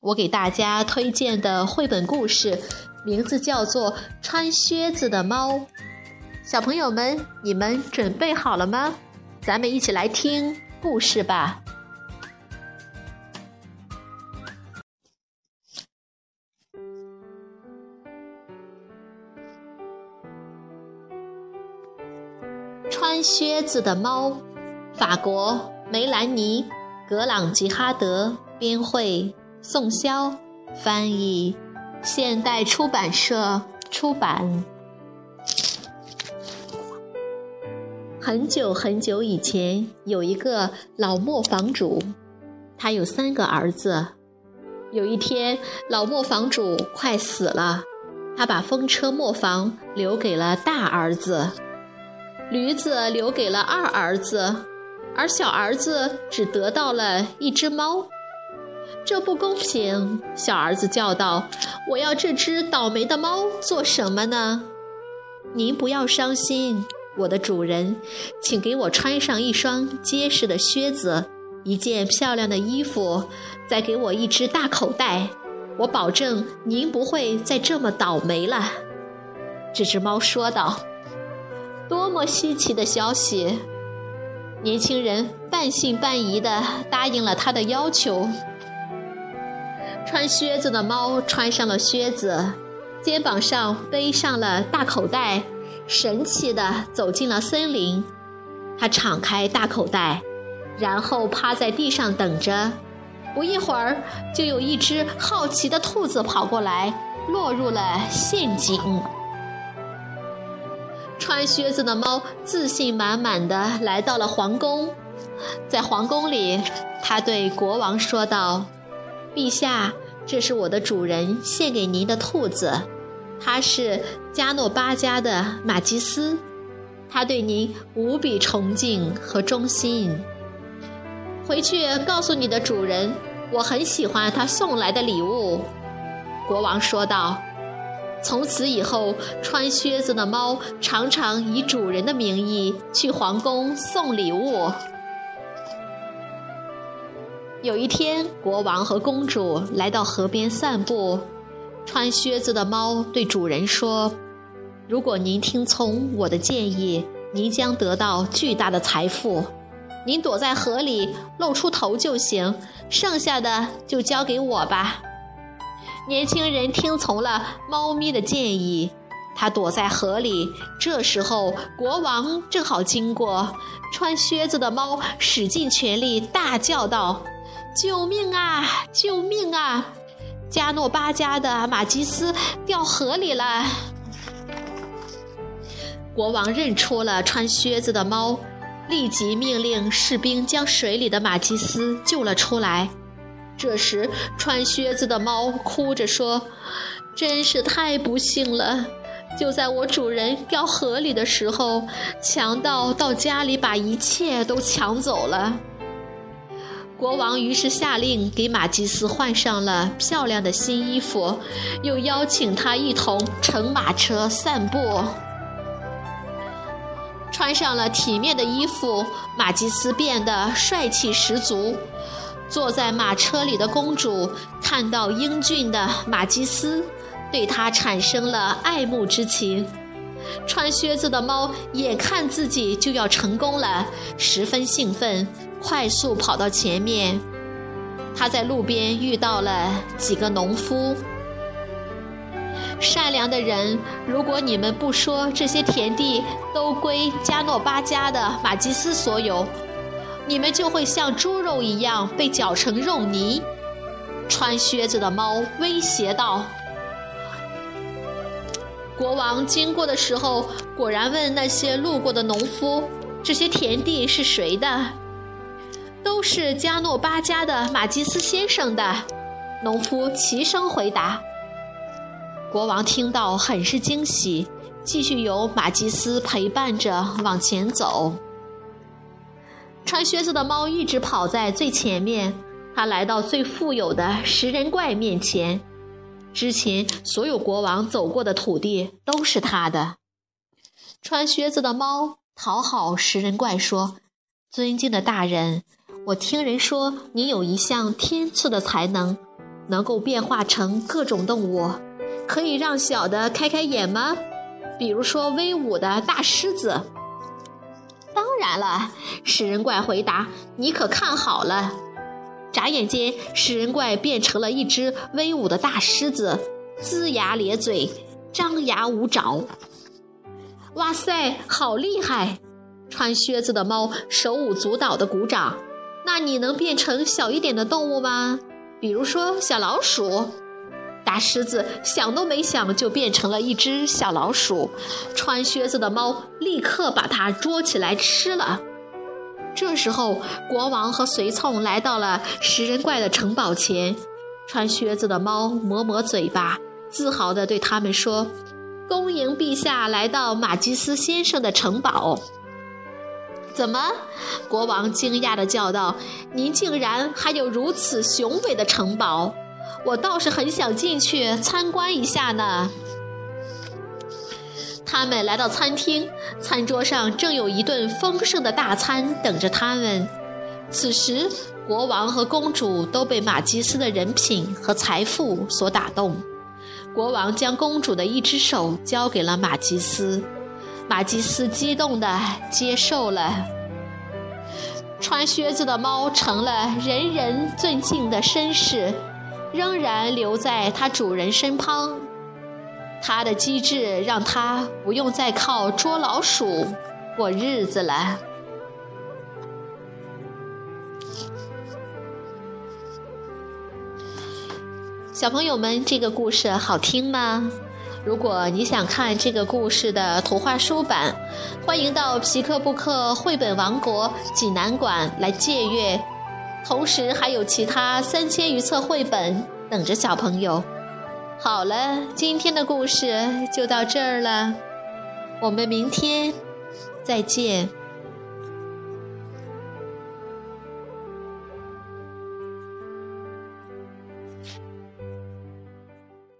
我给大家推荐的绘本故事，名字叫做《穿靴子的猫》。小朋友们，你们准备好了吗？咱们一起来听故事吧。穿靴子的猫，法国梅兰妮·格朗吉哈德编绘。宋潇翻译，现代出版社出版。很久很久以前，有一个老磨坊主，他有三个儿子。有一天，老磨坊主快死了，他把风车磨坊留给了大儿子，驴子留给了二儿子，而小儿子只得到了一只猫。这不公平！小儿子叫道：“我要这只倒霉的猫做什么呢？”您不要伤心，我的主人，请给我穿上一双结实的靴子，一件漂亮的衣服，再给我一只大口袋。我保证您不会再这么倒霉了。”这只猫说道。“多么稀奇的消息！”年轻人半信半疑地答应了他的要求。穿靴子的猫穿上了靴子，肩膀上背上了大口袋，神气地走进了森林。它敞开大口袋，然后趴在地上等着。不一会儿，就有一只好奇的兔子跑过来，落入了陷阱。穿靴子的猫自信满满地来到了皇宫，在皇宫里，它对国王说道。陛下，这是我的主人献给您的兔子，它是加诺巴家的马基斯，他对您无比崇敬和忠心。回去告诉你的主人，我很喜欢他送来的礼物。”国王说道。从此以后，穿靴子的猫常常以主人的名义去皇宫送礼物。有一天，国王和公主来到河边散步。穿靴子的猫对主人说：“如果您听从我的建议，您将得到巨大的财富。您躲在河里露出头就行，剩下的就交给我吧。”年轻人听从了猫咪的建议，他躲在河里。这时候，国王正好经过。穿靴子的猫使尽全力大叫道。救命啊！救命啊！加诺巴家的马基斯掉河里了。国王认出了穿靴子的猫，立即命令士兵将水里的马基斯救了出来。这时，穿靴子的猫哭着说：“真是太不幸了！就在我主人掉河里的时候，强盗到家里把一切都抢走了。”国王于是下令给马基斯换上了漂亮的新衣服，又邀请他一同乘马车散步。穿上了体面的衣服，马基斯变得帅气十足。坐在马车里的公主看到英俊的马基斯，对他产生了爱慕之情。穿靴子的猫眼看自己就要成功了，十分兴奋。快速跑到前面，他在路边遇到了几个农夫。善良的人，如果你们不说这些田地都归加诺巴家的马基斯所有，你们就会像猪肉一样被搅成肉泥。穿靴子的猫威胁道。国王经过的时候，果然问那些路过的农夫：“这些田地是谁的？”都是加诺巴家的马基斯先生的，农夫齐声回答。国王听到很是惊喜，继续由马吉斯陪伴着往前走。穿靴子的猫一直跑在最前面，它来到最富有的食人怪面前。之前所有国王走过的土地都是他的。穿靴子的猫讨好食人怪说：“尊敬的大人，我听人说你有一项天赐的才能，能够变化成各种动物，可以让小的开开眼吗？比如说威武的大狮子。”当然了，食人怪回答：“你可看好了。”眨眼间，食人怪变成了一只威武的大狮子，龇牙咧嘴，张牙舞爪。哇塞，好厉害！穿靴子的猫手舞足蹈的鼓掌。那你能变成小一点的动物吗？比如说小老鼠。大狮子想都没想就变成了一只小老鼠，穿靴子的猫立刻把它捉起来吃了。这时候，国王和随从来到了食人怪的城堡前，穿靴子的猫抹抹嘴巴，自豪地对他们说：“恭迎陛下来到马基斯先生的城堡。”怎么？国王惊讶地叫道：“您竟然还有如此雄伟的城堡！”我倒是很想进去参观一下呢。他们来到餐厅，餐桌上正有一顿丰盛的大餐等着他们。此时，国王和公主都被马吉斯的人品和财富所打动。国王将公主的一只手交给了马吉斯，马吉斯激动地接受了。穿靴子的猫成了人人尊敬的绅士。仍然留在它主人身旁，他的机智让他不用再靠捉老鼠过日子了。小朋友们，这个故事好听吗？如果你想看这个故事的图画书版，欢迎到皮克布克绘本王国济南馆来借阅。同时还有其他三千余册绘本等着小朋友。好了，今天的故事就到这儿了，我们明天再见。